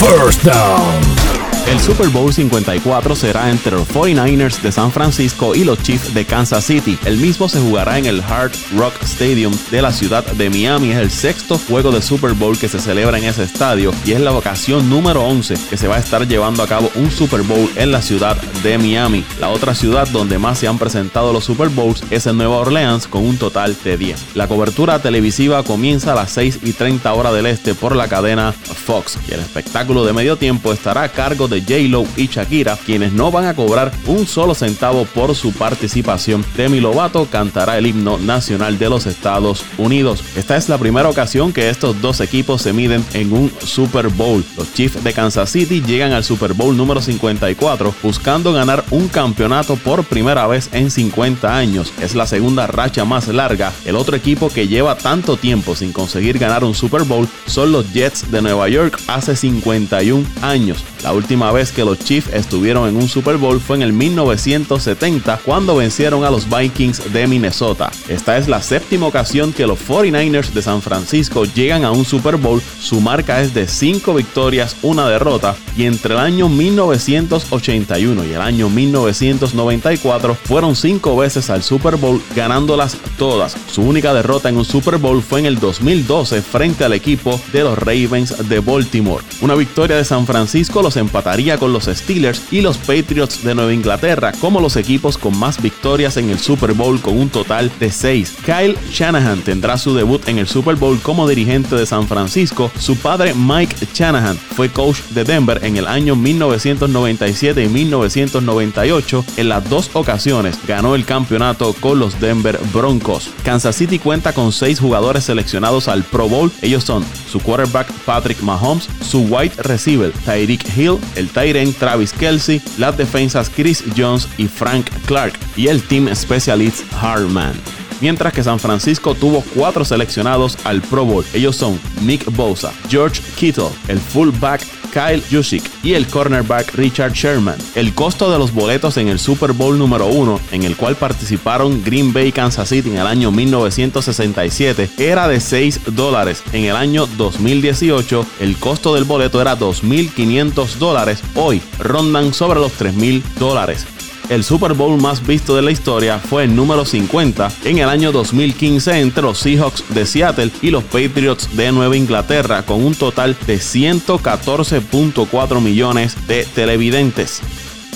First Down. El Super Bowl 54 será entre los 49ers de San Francisco y los Chiefs de Kansas City. El mismo se jugará en el Hard Rock Stadium de la ciudad de Miami. Es el sexto juego de Super Bowl que se celebra en ese estadio y es la ocasión número 11 que se va a estar llevando a cabo un Super Bowl en la ciudad de Miami. La otra ciudad donde más se han presentado los Super Bowls es en Nueva Orleans con un total de 10. La cobertura televisiva comienza a las 6 y 30 horas del este por la cadena Fox y el espectáculo de medio tiempo estará a cargo de J-Lo y Shakira, quienes no van a cobrar un solo centavo por su participación. Demi Lovato cantará el himno nacional de los Estados Unidos. Esta es la primera ocasión que estos dos equipos se miden en un Super Bowl. Los Chiefs de Kansas City llegan al Super Bowl número 54 buscando ganar un campeonato por primera vez en 50 años. Es la segunda racha más larga. El otro equipo que lleva tanto tiempo sin conseguir ganar un Super Bowl son los Jets de Nueva York hace 51 años. La última vez que los Chiefs estuvieron en un Super Bowl fue en el 1970 cuando vencieron a los Vikings de Minnesota. Esta es la séptima ocasión que los 49ers de San Francisco llegan a un Super Bowl. Su marca es de 5 victorias, una derrota y entre el año 1981 y el año 1994 fueron 5 veces al Super Bowl ganándolas todas. Su única derrota en un Super Bowl fue en el 2012 frente al equipo de los Ravens de Baltimore. Una victoria de San Francisco los empataría con los Steelers y los Patriots de Nueva Inglaterra como los equipos con más victorias en el Super Bowl con un total de 6. Kyle Shanahan tendrá su debut en el Super Bowl como dirigente de San Francisco. Su padre Mike Shanahan fue coach de Denver en el año 1997 y 1998. En las dos ocasiones ganó el campeonato con los Denver Broncos. Kansas City cuenta con seis jugadores seleccionados al Pro Bowl. Ellos son su quarterback Patrick Mahomes, su wide receiver Tyreek Hill, el Tyrant Travis Kelsey, las defensas Chris Jones y Frank Clark y el Team Specialist Harman mientras que San Francisco tuvo cuatro seleccionados al Pro Bowl. Ellos son Nick Bosa, George Kittle, el fullback Kyle Juszczyk y el cornerback Richard Sherman. El costo de los boletos en el Super Bowl número 1, en el cual participaron Green Bay Kansas City en el año 1967, era de 6 dólares. En el año 2018, el costo del boleto era 2.500 dólares. Hoy rondan sobre los 3.000 dólares. El Super Bowl más visto de la historia fue el número 50 en el año 2015 entre los Seahawks de Seattle y los Patriots de Nueva Inglaterra con un total de 114.4 millones de televidentes.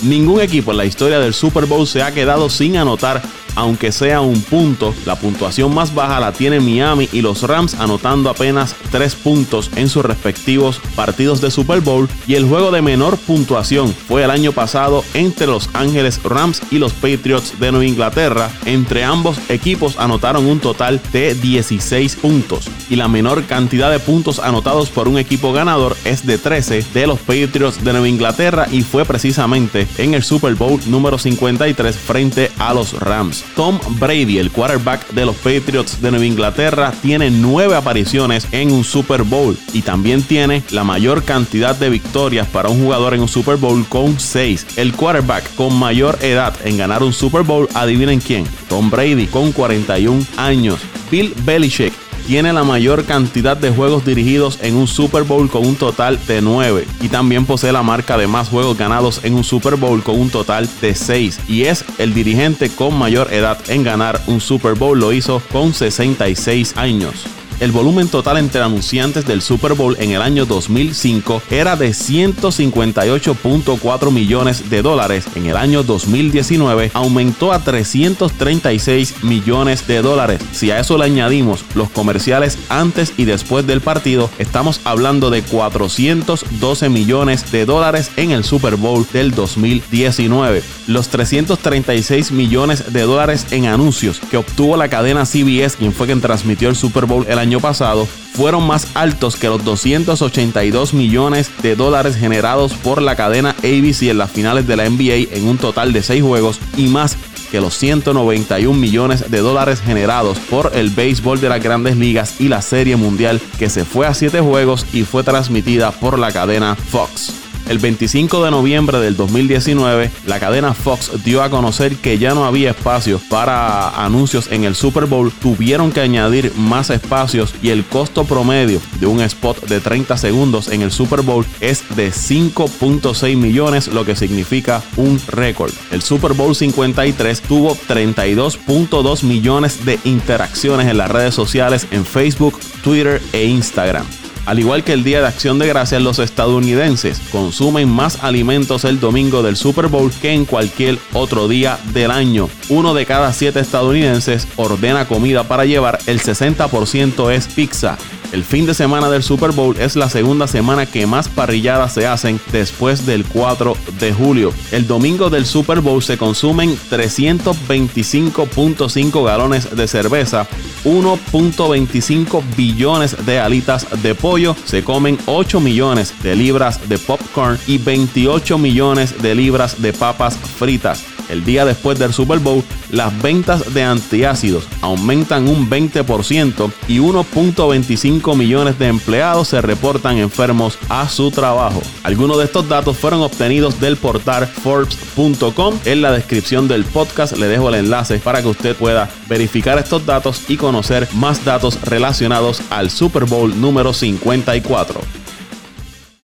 Ningún equipo en la historia del Super Bowl se ha quedado sin anotar aunque sea un punto. La puntuación más baja la tiene Miami y los Rams anotando apenas 3 puntos en sus respectivos partidos de Super Bowl y el juego de menor puntuación fue el año pasado entre Los Ángeles Rams y los Patriots de Nueva Inglaterra. Entre ambos equipos anotaron un total de 16 puntos y la menor cantidad de puntos anotados por un equipo ganador es de 13 de los Patriots de Nueva Inglaterra y fue precisamente en el Super Bowl número 53 frente a los Rams. Tom Brady, el quarterback de los Patriots de Nueva Inglaterra, tiene nueve apariciones en un Super Bowl y también tiene la mayor cantidad de victorias para un jugador en un Super Bowl con seis. El quarterback con mayor edad en ganar un Super Bowl, adivinen quién, Tom Brady con 41 años. Bill Belichick tiene la mayor cantidad de juegos dirigidos en un Super Bowl con un total de 9 y también posee la marca de más juegos ganados en un Super Bowl con un total de 6 y es el dirigente con mayor edad en ganar un Super Bowl, lo hizo con 66 años el volumen total entre anunciantes del Super Bowl en el año 2005 era de 158.4 millones de dólares. En el año 2019 aumentó a 336 millones de dólares. Si a eso le añadimos los comerciales antes y después del partido, estamos hablando de 412 millones de dólares en el Super Bowl del 2019. Los 336 millones de dólares en anuncios que obtuvo la cadena CBS, quien fue quien transmitió el Super Bowl el año año pasado fueron más altos que los 282 millones de dólares generados por la cadena ABC en las finales de la NBA en un total de 6 juegos y más que los 191 millones de dólares generados por el béisbol de las grandes ligas y la serie mundial que se fue a 7 juegos y fue transmitida por la cadena Fox. El 25 de noviembre del 2019, la cadena Fox dio a conocer que ya no había espacio para anuncios en el Super Bowl, tuvieron que añadir más espacios y el costo promedio de un spot de 30 segundos en el Super Bowl es de 5.6 millones, lo que significa un récord. El Super Bowl 53 tuvo 32.2 millones de interacciones en las redes sociales en Facebook, Twitter e Instagram. Al igual que el Día de Acción de Gracias, los estadounidenses consumen más alimentos el domingo del Super Bowl que en cualquier otro día del año. Uno de cada siete estadounidenses ordena comida para llevar, el 60% es pizza. El fin de semana del Super Bowl es la segunda semana que más parrilladas se hacen después del 4 de julio. El domingo del Super Bowl se consumen 325.5 galones de cerveza, 1.25 billones de alitas de pollo, se comen 8 millones de libras de popcorn y 28 millones de libras de papas fritas. El día después del Super Bowl, las ventas de antiácidos aumentan un 20% y 1.25 millones de empleados se reportan enfermos a su trabajo. Algunos de estos datos fueron obtenidos del portal Forbes.com. En la descripción del podcast le dejo el enlace para que usted pueda verificar estos datos y conocer más datos relacionados al Super Bowl número 54.